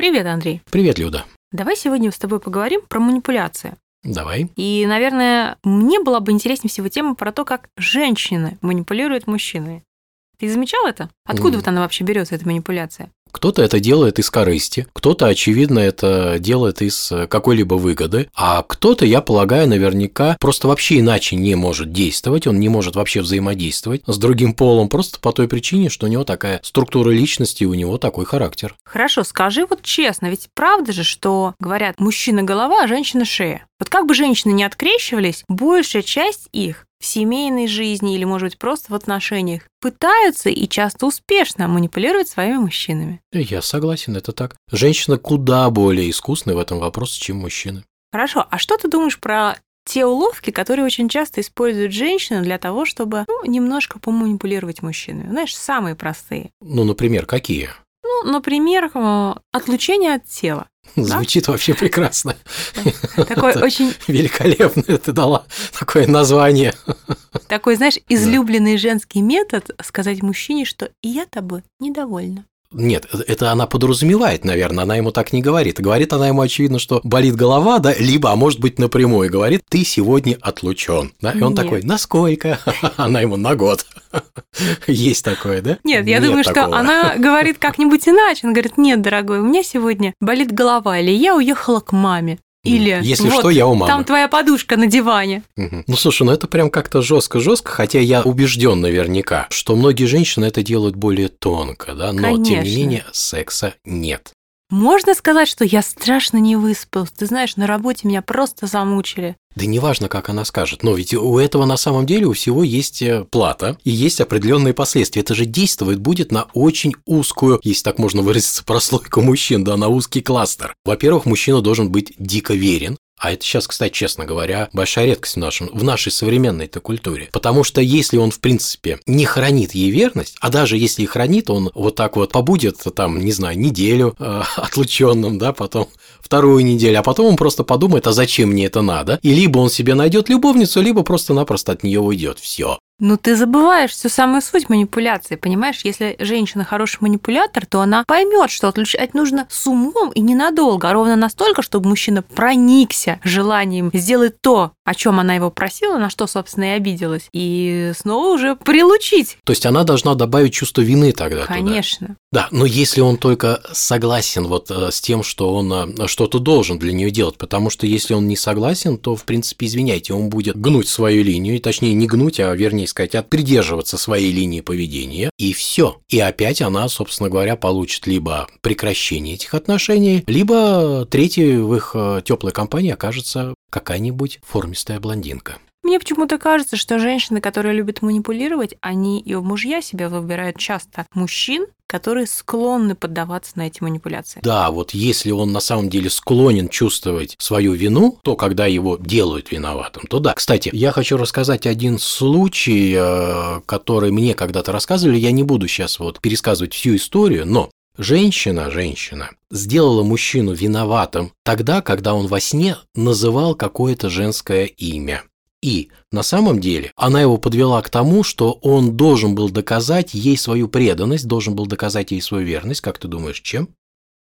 Привет, Андрей. Привет, Люда. Давай сегодня с тобой поговорим про манипуляции. Давай. И, наверное, мне была бы интереснее всего тема про то, как женщины манипулируют мужчиной. Ты замечал это? Откуда М. вот она вообще берется, эта манипуляция? Кто-то это делает из корысти, кто-то, очевидно, это делает из э, какой-либо выгоды, а кто-то, я полагаю, наверняка просто вообще иначе не может действовать, он не может вообще взаимодействовать с другим полом, просто по той причине, что у него такая структура личности, у него такой характер. Хорошо, скажи вот честно, ведь правда же, что говорят, мужчина голова, а женщина шея. Вот как бы женщины не открещивались, большая часть их в семейной жизни или, может быть, просто в отношениях пытаются и часто успешно манипулировать своими мужчинами. Я согласен, это так. Женщина куда более искусная в этом вопросе, чем мужчины. Хорошо, а что ты думаешь про те уловки, которые очень часто используют женщины для того, чтобы ну, немножко поманипулировать мужчинами? Знаешь, самые простые. Ну, например, какие? Ну, например, э, отлучение от тела. Звучит вообще прекрасно. Такой Это очень, Великолепно ты дала такое название. такой, знаешь, излюбленный женский метод сказать мужчине, что я тобой недовольна. Нет, это она подразумевает, наверное, она ему так не говорит. Говорит она ему, очевидно, что болит голова, да, либо, а может быть, напрямую говорит, ты сегодня отлучен. Да? И он Нет. такой, насколько? Она ему на год. Есть такое, да? Нет, я думаю, что такого. она говорит как-нибудь иначе. Она говорит, нет, дорогой, у меня сегодня болит голова, или я уехала к маме. Или Если вот, что, я у мамы. там твоя подушка на диване. Ну слушай, ну это прям как-то жестко-жестко, хотя я убежден наверняка, что многие женщины это делают более тонко, да, но тем не Конечно. менее секса нет. Можно сказать, что я страшно не выспалась. Ты знаешь, на работе меня просто замучили. Да неважно, как она скажет, но ведь у этого на самом деле у всего есть э, плата и есть определенные последствия. Это же действовать будет на очень узкую, если так можно выразиться, прослойку мужчин, да, на узкий кластер. Во-первых, мужчина должен быть дико верен, а это сейчас, кстати, честно говоря, большая редкость в, нашем, в нашей современной-то культуре. Потому что если он, в принципе, не хранит ей верность, а даже если и хранит, он вот так вот побудет там, не знаю, неделю э, отлученным, да, потом вторую неделю, а потом он просто подумает, а зачем мне это надо? И либо он себе найдет любовницу, либо просто-напросто от нее уйдет. Все. Ну, ты забываешь всю самую суть манипуляции, понимаешь? Если женщина хороший манипулятор, то она поймет, что отлучать нужно с умом и ненадолго, а ровно настолько, чтобы мужчина проникся желанием сделать то, о чем она его просила, на что, собственно, и обиделась, и снова уже прилучить. То есть она должна добавить чувство вины тогда. туда. Конечно. Да, но если он только согласен вот э, с тем, что он э, что-то должен для нее делать, потому что если он не согласен, то, в принципе, извиняйте, он будет гнуть свою линию, и точнее не гнуть, а вернее сказать, а придерживаться своей линии поведения, и все. И опять она, собственно говоря, получит либо прекращение этих отношений, либо третьей в их теплой компании окажется какая-нибудь формистая блондинка. Мне почему-то кажется, что женщины, которые любят манипулировать, они и в мужья себя выбирают часто мужчин, которые склонны поддаваться на эти манипуляции. Да, вот если он на самом деле склонен чувствовать свою вину, то когда его делают виноватым, то да. Кстати, я хочу рассказать один случай, э, который мне когда-то рассказывали. Я не буду сейчас вот пересказывать всю историю, но Женщина, женщина, сделала мужчину виноватым тогда, когда он во сне называл какое-то женское имя. И на самом деле она его подвела к тому, что он должен был доказать ей свою преданность, должен был доказать ей свою верность. Как ты думаешь, чем?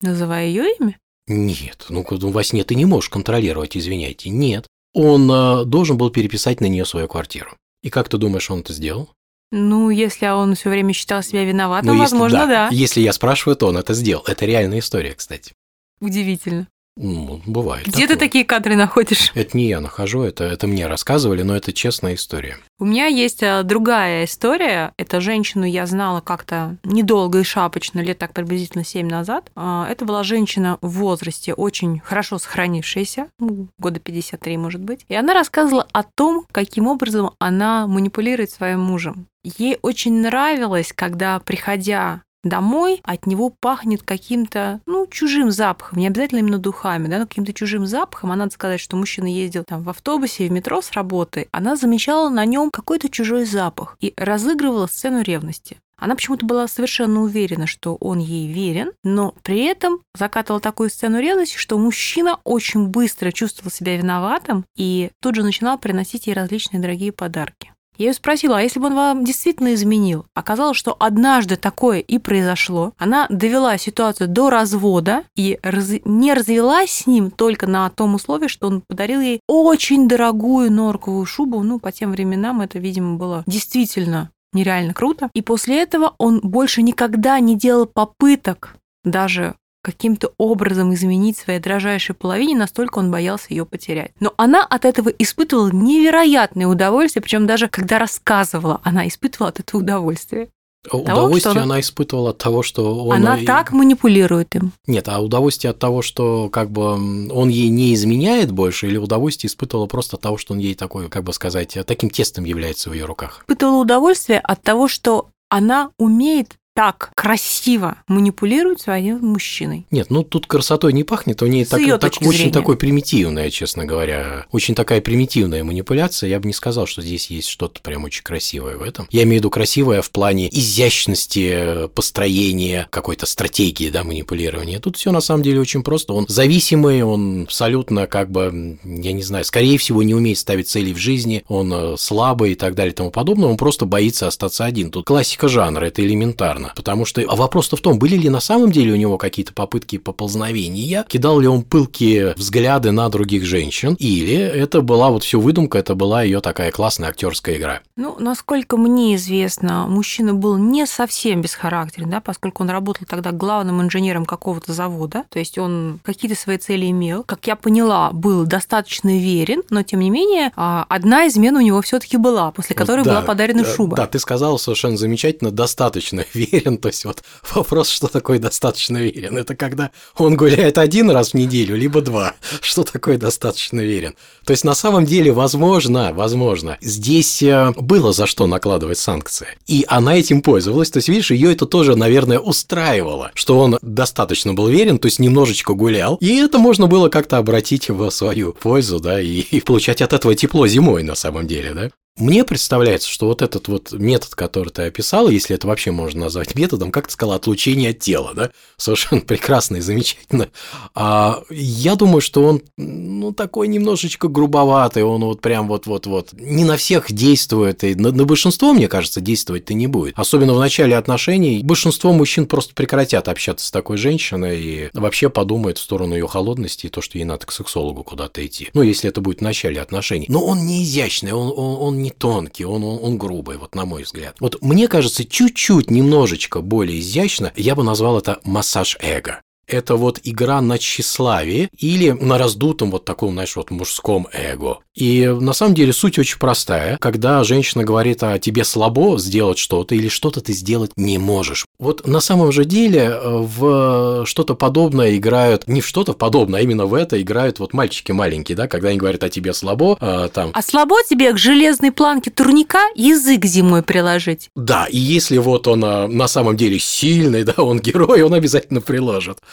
Называя ее имя? Нет, ну ну, во сне ты не можешь контролировать, извиняйте. Нет. Он э, должен был переписать на нее свою квартиру. И как ты думаешь, он это сделал? Ну, если он все время считал себя виноватым, Ну, если- возможно, да. Если я спрашиваю, то он это сделал. Это реальная история, кстати. Удивительно. Ну, бывает. Где ты такое. такие кадры находишь? Это не я нахожу, это, это мне рассказывали, но это честная история. У меня есть а, другая история. Это женщину я знала как-то недолго и шапочно, лет так приблизительно 7 назад. А, Это была женщина в возрасте, очень хорошо сохранившаяся, ну, года 53, может быть. И она рассказывала о том, каким образом она манипулирует своим мужем. Ей очень нравилось, когда, приходя домой, от него пахнет каким-то, ну, чужим запахом, не обязательно именно духами, да, но каким-то чужим запахом. А надо сказать, что мужчина ездил там в автобусе, в метро с работы, она замечала на нем какой-то чужой запах и разыгрывала сцену ревности. Она почему-то была совершенно уверена, что он ей верен, но при этом закатывала такую сцену ревности, что мужчина очень быстро чувствовал себя виноватым и тут же начинал приносить ей различные дорогие подарки. Я ее спросила, а если бы он вам действительно изменил? Оказалось, что однажды такое и произошло. Она довела ситуацию до развода и раз... не развелась с ним только на том условии, что он подарил ей очень дорогую норковую шубу. Ну, по тем временам это, видимо, было действительно нереально круто. И после этого он больше никогда не делал попыток даже каким-то образом изменить своей дрожайшей половине, настолько он боялся ее потерять. Но она от этого испытывала невероятное удовольствие, причем даже когда рассказывала, она испытывала от этого удовольствие. Удовольствие того, она испытывала от того, что он... Она так манипулирует им. Нет, а удовольствие от того, что как бы он ей не изменяет больше, или удовольствие испытывала просто от того, что он ей такой, как бы сказать, таким тестом является в ее руках? Испытывала удовольствие от того, что она умеет так красиво манипулирует своим мужчиной. Нет, ну тут красотой не пахнет, у нее так, так, очень зрения. такой примитивная, честно говоря, очень такая примитивная манипуляция. Я бы не сказал, что здесь есть что-то прям очень красивое в этом. Я имею в виду красивое в плане изящности построения какой-то стратегии, да, манипулирования. Тут все на самом деле очень просто. Он зависимый, он абсолютно как бы, я не знаю, скорее всего не умеет ставить цели в жизни, он э, слабый и так далее и тому подобное. Он просто боится остаться один. Тут классика жанра, это элементарно странно, потому что а вопрос-то в том, были ли на самом деле у него какие-то попытки поползновения, кидал ли он пылкие взгляды на других женщин, или это была вот все выдумка, это была ее такая классная актерская игра. Ну, насколько мне известно, мужчина был не совсем бесхарактерен, да, поскольку он работал тогда главным инженером какого-то завода, то есть он какие-то свои цели имел. Как я поняла, был достаточно верен, но тем не менее а, одна измена у него все-таки была, после которой да, была подарена шуба. Да, ты сказала совершенно замечательно, достаточно верен уверен. То есть вот вопрос, что такое достаточно уверен. Это когда он гуляет один раз в неделю, либо два. Что такое достаточно уверен? То есть на самом деле, возможно, возможно, здесь э, было за что накладывать санкции. И она этим пользовалась. То есть, видишь, ее это тоже, наверное, устраивало, что он достаточно был верен, то есть немножечко гулял. И это можно было как-то обратить в свою пользу, да, и, и получать от этого тепло зимой на самом деле, да. Мне представляется, что вот этот вот метод, который ты описал, если это вообще можно назвать методом, как ты сказал, отлучение от тела, да, совершенно прекрасно и замечательно. А я думаю, что он, ну, такой немножечко грубоватый, он вот прям вот-вот-вот не на всех действует, и на, на большинство, мне кажется, действовать-то не будет. Особенно в начале отношений большинство мужчин просто прекратят общаться с такой женщиной и вообще подумают в сторону ее холодности и то, что ей надо к сексологу куда-то идти. Ну, если это будет в начале отношений. Но он не изящный, он, он, он не не тонкий, он, он, он грубый, вот на мой взгляд. Вот мне кажется, чуть-чуть, немножечко более изящно, я бы назвал это массаж эго это вот игра на тщеславие или на раздутом вот таком, знаешь, вот мужском эго. И на самом деле суть очень простая. Когда женщина говорит, а тебе слабо сделать что-то или что-то ты сделать не можешь. Вот на самом же деле э, в что-то подобное играют, не в что-то подобное, а именно в это играют вот мальчики маленькие, да, когда они говорят, а тебе слабо, а, там... А слабо тебе к железной планке турника язык зимой приложить? Да, и если вот он а, на самом деле сильный, да, он герой, он обязательно приложит.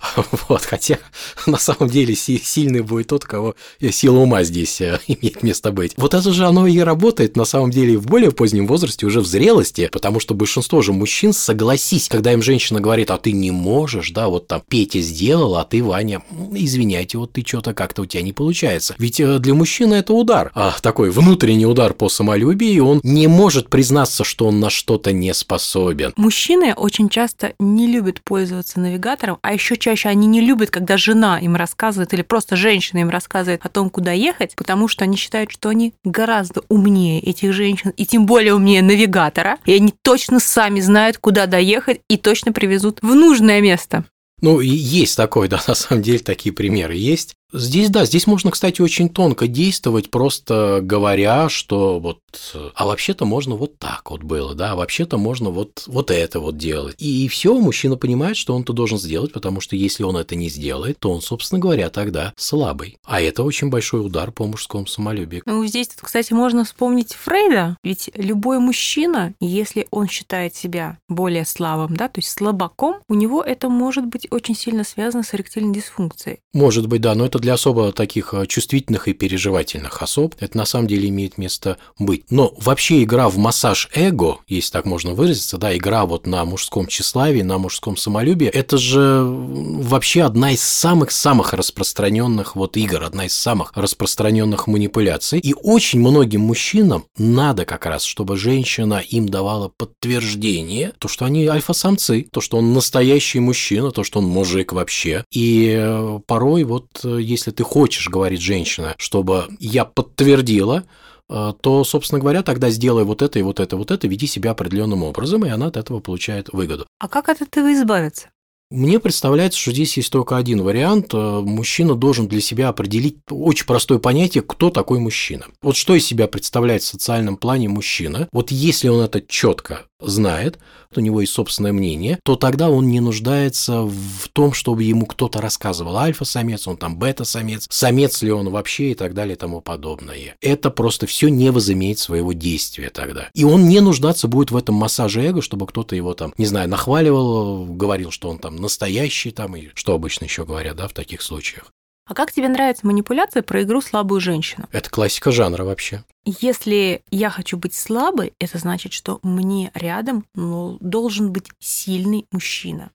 Вот, хотя на самом деле сильный будет тот, кого сила ума здесь э, имеет место быть. Вот это же оно и работает на самом деле в более позднем возрасте, уже в зрелости, потому что большинство же мужчин, согласись, когда им женщина говорит, а ты не можешь, да, вот там Петя сделал, а ты, Ваня, извиняйте, вот ты что-то как-то у тебя не получается. Ведь э, для мужчины это удар, а такой внутренний удар по самолюбию, он не может признаться, что он на что-то не способен. Мужчины очень часто не любят пользоваться навигатором, а еще чаще они не любят, когда жена им рассказывает или просто женщина им рассказывает о том, куда ехать, потому что они считают, что они гораздо умнее этих женщин, и тем более умнее навигатора, и они точно сами знают, куда доехать, и точно привезут в нужное место. Ну, есть такое, да, на самом деле такие примеры есть. Здесь, да, здесь можно, кстати, очень тонко действовать, просто говоря, что вот, а вообще-то можно вот так вот было, да, а вообще-то можно вот, вот это вот делать. И все, мужчина понимает, что он-то должен сделать, потому что если он это не сделает, то он, собственно говоря, тогда слабый. А это очень большой удар по мужскому самолюбию. Ну, здесь, кстати, можно вспомнить Фрейда, ведь любой мужчина, если он считает себя более слабым, да, то есть слабаком, у него это может быть очень сильно связано с эректильной дисфункцией. Может быть, да, но это это для особо таких э, чувствительных и переживательных особ. Это на самом деле имеет место быть. Но вообще игра в массаж эго, если так можно выразиться, да, игра вот на мужском тщеславии, на мужском самолюбии, это же вообще одна из самых-самых распространенных вот игр, одна из самых распространенных манипуляций. И очень многим мужчинам надо как раз, чтобы женщина им давала подтверждение, то, что они альфа-самцы, то, что он настоящий мужчина, то, что он мужик вообще. И э, порой вот э, если ты хочешь, говорит женщина, чтобы я подтвердила, э, то, собственно говоря, тогда сделай вот это и вот это, вот это, веди себя определенным образом, и она от этого получает выгоду. А как от этого избавиться? Мне представляется, что здесь есть только один вариант. Мужчина должен для себя определить очень простое понятие, кто такой мужчина. Вот что из себя представляет в социальном плане мужчина. Вот если он это четко знает, у него есть собственное мнение, то тогда он не нуждается в том, чтобы ему кто-то рассказывал, альфа-самец, он там бета-самец, самец ли он вообще и так далее и тому подобное. Это просто все не возымеет своего действия тогда. И он не нуждаться будет в этом массаже эго, чтобы кто-то его там, не знаю, нахваливал, говорил, что он там настоящий там, и что обычно еще говорят, да, в таких случаях. А как тебе нравится манипуляция про игру «Слабую женщину»? Это классика жанра вообще. Если я хочу быть слабой, это значит, что мне рядом ну, должен быть сильный мужчина.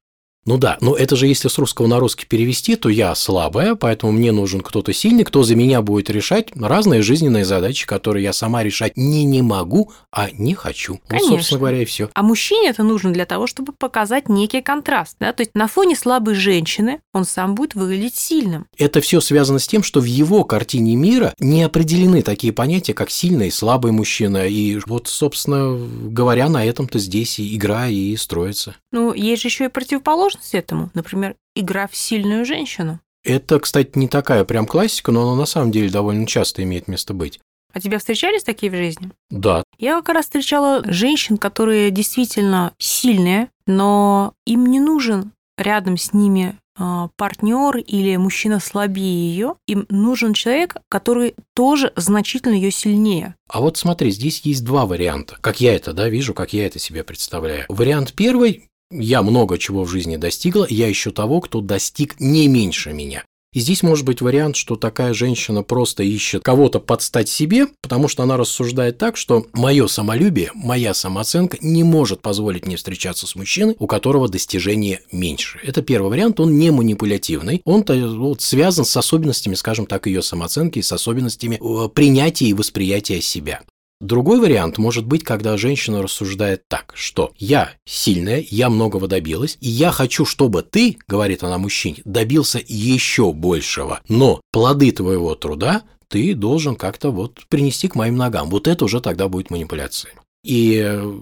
Ну да, но это же если с русского на русский перевести, то я слабая, поэтому мне нужен кто-то сильный, кто за меня будет решать разные жизненные задачи, которые я сама решать не не могу, а не хочу. Конечно. Вот, собственно говоря, и все. А мужчине это нужно для того, чтобы показать некий контраст. Да? То есть на фоне слабой женщины он сам будет выглядеть сильным. Это все связано с тем, что в его картине мира не определены такие понятия, как сильный и слабый мужчина. И вот, собственно говоря, на этом-то здесь и игра и строится. Ну, есть же еще и противоположность этому. Например, игра в сильную женщину. Это, кстати, не такая прям классика, но она на самом деле довольно часто имеет место быть. А тебя встречались такие в жизни? Да. Я как раз встречала женщин, которые действительно сильные, но им не нужен рядом с ними а, партнер или мужчина слабее ее, им нужен человек, который тоже значительно ее сильнее. А вот смотри, здесь есть два варианта. Как я это, да, вижу, как я это себе представляю. Вариант первый я много чего в жизни достигла, я ищу того, кто достиг не меньше меня. И здесь может быть вариант, что такая женщина просто ищет кого-то подстать себе, потому что она рассуждает так, что мое самолюбие, моя самооценка не может позволить мне встречаться с мужчиной, у которого достижения меньше. Это первый вариант, он не манипулятивный, он вот, связан с особенностями, скажем так, ее самооценки, с особенностями э, принятия и восприятия себя. Другой вариант может быть, когда женщина рассуждает так, что я сильная, я многого добилась, и я хочу, чтобы ты, говорит она мужчине, добился еще большего, но плоды твоего труда ты должен как-то вот принести к моим ногам. Вот это уже тогда будет манипуляция. И э,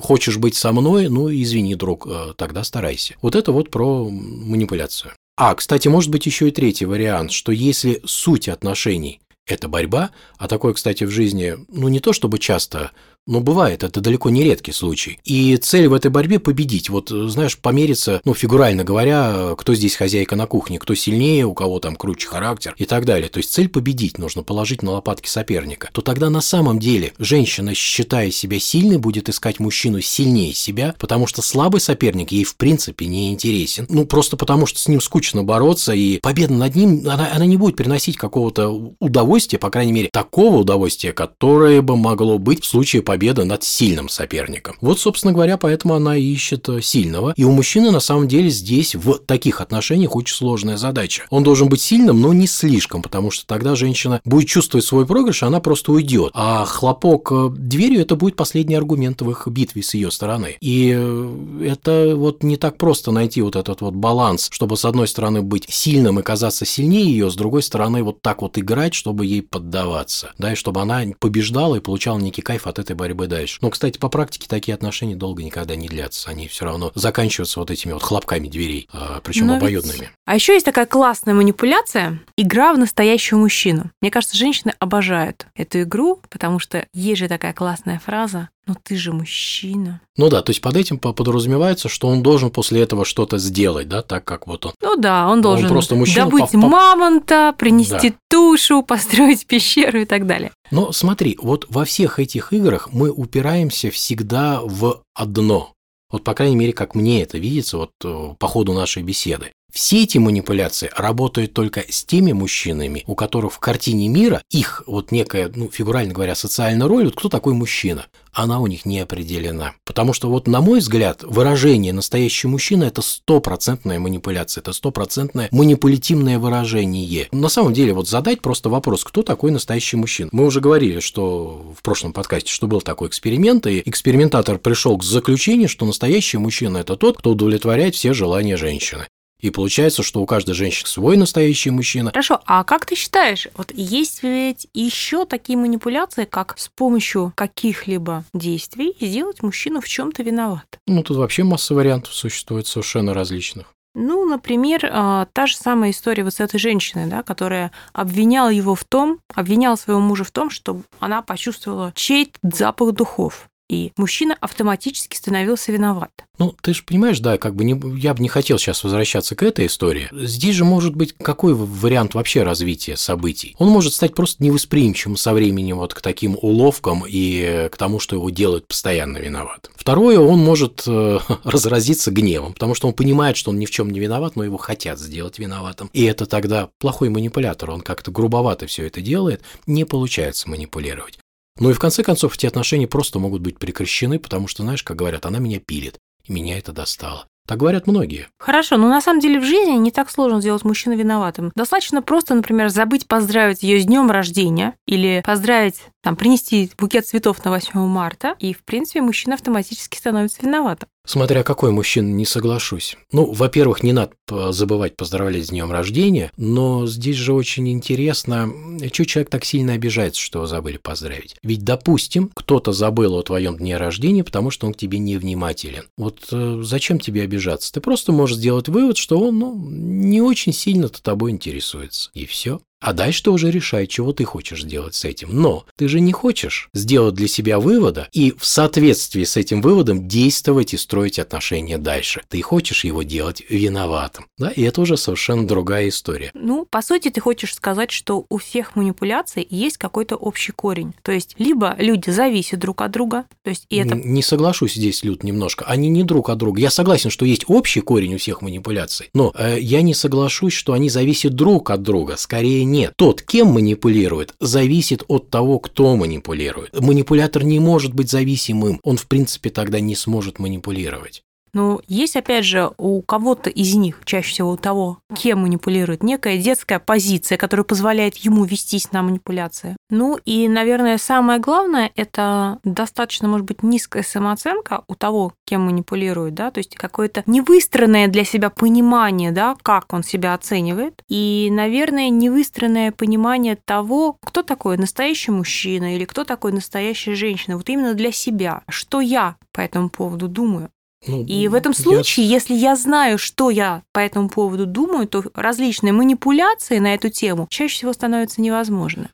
хочешь быть со мной, ну извини, друг, э, тогда старайся. Вот это вот про манипуляцию. А, кстати, может быть еще и третий вариант, что если суть отношений это борьба, а такое, кстати, в жизни, ну не то чтобы часто, но бывает, это далеко не редкий случай. И цель в этой борьбе победить. Вот, знаешь, помериться, ну, фигурально говоря, кто здесь хозяйка на кухне, кто сильнее, у кого там круче характер и так далее. То есть цель победить нужно положить на лопатки соперника. То тогда на самом деле женщина, считая себя сильной, будет искать мужчину сильнее себя, потому что слабый соперник ей в принципе не интересен. Ну, просто потому что с ним скучно бороться, и победа над ним, она, она не будет приносить какого-то удовольствия, по крайней мере, такого удовольствия, которое бы могло быть в случае победы победа над сильным соперником. Вот, собственно говоря, поэтому она ищет э, сильного. И у мужчины на самом деле здесь в таких отношениях очень сложная задача. Он должен быть сильным, но не слишком, потому что тогда женщина будет чувствовать свой проигрыш, она просто уйдет. А хлопок э, дверью это будет последний аргумент в их битве с ее стороны. И э, это вот не так просто найти вот этот вот баланс, чтобы с одной стороны быть сильным и казаться сильнее ее, с другой стороны вот так вот играть, чтобы ей поддаваться, да, и чтобы она побеждала и получала некий кайф от этой борьбы борьбы дальше. Но, кстати, по практике такие отношения долго никогда не длятся. Они все равно заканчиваются вот этими вот хлопками дверей, а, причем обоюдными. Ведь... А еще есть такая классная манипуляция – игра в настоящего мужчину. Мне кажется, женщины обожают эту игру, потому что есть же такая классная фраза но ты же мужчина. Ну да, то есть под этим подразумевается, что он должен после этого что-то сделать, да, так как вот он. Ну да, он должен он просто мужчина добыть по... мамонта, принести да. тушу, построить пещеру и так далее. Но смотри, вот во всех этих играх мы упираемся всегда в одно. Вот, по крайней мере, как мне это видится вот э, по ходу нашей беседы. Все эти манипуляции работают только с теми мужчинами, у которых в картине мира их вот некая, ну, фигурально говоря, социальная роль, вот кто такой мужчина, она у них не определена. Потому что вот, на мой взгляд, выражение «настоящий мужчина» – это стопроцентная манипуляция, это стопроцентное манипулятивное выражение. На самом деле, вот задать просто вопрос, кто такой настоящий мужчина. Мы уже говорили, что в прошлом подкасте, что был такой эксперимент, и экспериментатор пришел к заключению, что настоящий мужчина – это тот, кто удовлетворяет все желания женщины. И получается, что у каждой женщины свой настоящий мужчина. Хорошо, а как ты считаешь, вот есть ведь еще такие манипуляции, как с помощью каких-либо действий сделать мужчину в чем-то виноват? Ну, тут вообще масса вариантов существует совершенно различных. Ну, например, а, та же самая история вот с этой женщиной, да, которая обвиняла его в том, обвиняла своего мужа в том, что она почувствовала чей-то запах духов и мужчина автоматически становился виноват. Ну, ты же понимаешь, да, как бы не, я бы не хотел сейчас возвращаться к этой истории. Здесь же может быть какой вариант вообще развития событий? Он может стать просто невосприимчивым со временем вот к таким уловкам и к тому, что его делают постоянно виноват. Второе, он может э, разразиться гневом, потому что он понимает, что он ни в чем не виноват, но его хотят сделать виноватым. И это тогда плохой манипулятор, он как-то грубовато все это делает, не получается манипулировать. Ну и в конце концов эти отношения просто могут быть прекращены, потому что, знаешь, как говорят, она меня пилит, и меня это достало. Так говорят многие. Хорошо, но на самом деле в жизни не так сложно сделать мужчину виноватым. Достаточно просто, например, забыть поздравить ее с днем рождения или поздравить, там, принести букет цветов на 8 марта, и, в принципе, мужчина автоматически становится виноватым. Смотря какой мужчина, не соглашусь. Ну, во-первых, не надо забывать поздравлять с днем рождения, но здесь же очень интересно, что человек так сильно обижается, что его забыли поздравить. Ведь, допустим, кто-то забыл о твоем дне рождения, потому что он к тебе невнимателен. Вот э, зачем тебе обижаться? Ты просто можешь сделать вывод, что он ну, не очень сильно-то тобой интересуется. И все. А дальше ты уже решай, чего ты хочешь сделать с этим. Но ты же не хочешь сделать для себя вывода и в соответствии с этим выводом действовать и строить отношения дальше. Ты хочешь его делать виноватым. Да, и это уже совершенно другая история. Ну, по сути, ты хочешь сказать, что у всех манипуляций есть какой-то общий корень. То есть, либо люди зависят друг от друга, то есть и это... Не соглашусь здесь, Люд, немножко. Они не друг от друга. Я согласен, что есть общий корень у всех манипуляций, но э, я не соглашусь, что они зависят друг от друга. Скорее нет. Тот, кем манипулирует, зависит от того, кто манипулирует. Манипулятор не может быть зависимым, он в принципе тогда не сможет манипулировать. Но есть, опять же, у кого-то из них, чаще всего у того, кем манипулирует, некая детская позиция, которая позволяет ему вестись на манипуляции. Ну и, наверное, самое главное, это достаточно, может быть, низкая самооценка у того, кем манипулирует, да, то есть какое-то невыстроенное для себя понимание, да, как он себя оценивает, и, наверное, невыстроенное понимание того, кто такой настоящий мужчина или кто такой настоящая женщина, вот именно для себя, что я по этому поводу думаю. Ну, и в этом случае, я... если я знаю, что я по этому поводу думаю, то различные манипуляции на эту тему чаще всего становятся невозможны.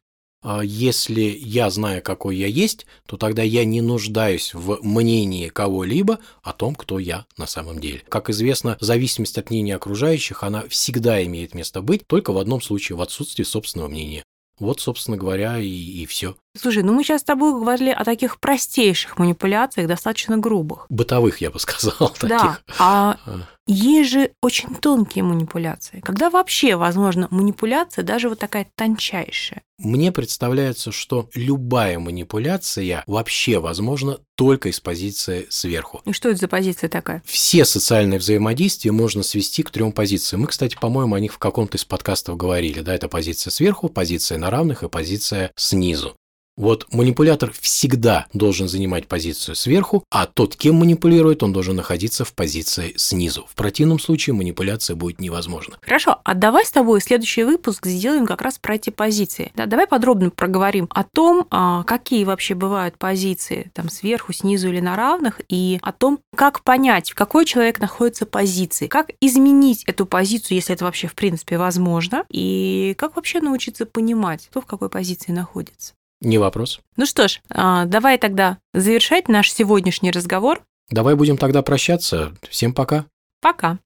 А если я знаю, какой я есть, то тогда я не нуждаюсь в мнении кого-либо о том, кто я на самом деле. Как известно, зависимость от мнения окружающих, она всегда имеет место быть, только в одном случае, в отсутствии собственного мнения. Вот, собственно говоря, и, и все. Слушай, ну мы сейчас с тобой говорили о таких простейших манипуляциях, достаточно грубых. Бытовых, я бы сказал. Таких. Да, а, а есть же очень тонкие манипуляции. Когда вообще возможна манипуляция, даже вот такая тончайшая? Мне представляется, что любая манипуляция вообще возможна только из позиции сверху. И что это за позиция такая? Все социальные взаимодействия можно свести к трем позициям. Мы, кстати, по-моему, о них в каком-то из подкастов говорили. Да, это позиция сверху, позиция на равных и позиция снизу. Вот манипулятор всегда должен занимать позицию сверху, а тот, кем манипулирует, он должен находиться в позиции снизу. В противном случае манипуляция будет невозможна. Хорошо, а давай с тобой следующий выпуск сделаем как раз про эти позиции. Да, давай подробно проговорим о том, а, какие вообще бывают позиции, там сверху, снизу или на равных, и о том, как понять, в какой человек находится позиции, как изменить эту позицию, если это вообще в принципе возможно, и как вообще научиться понимать, кто в какой позиции находится. Не вопрос. Ну что ж, а, давай тогда завершать наш сегодняшний разговор. Давай будем тогда прощаться. Всем пока. Пока.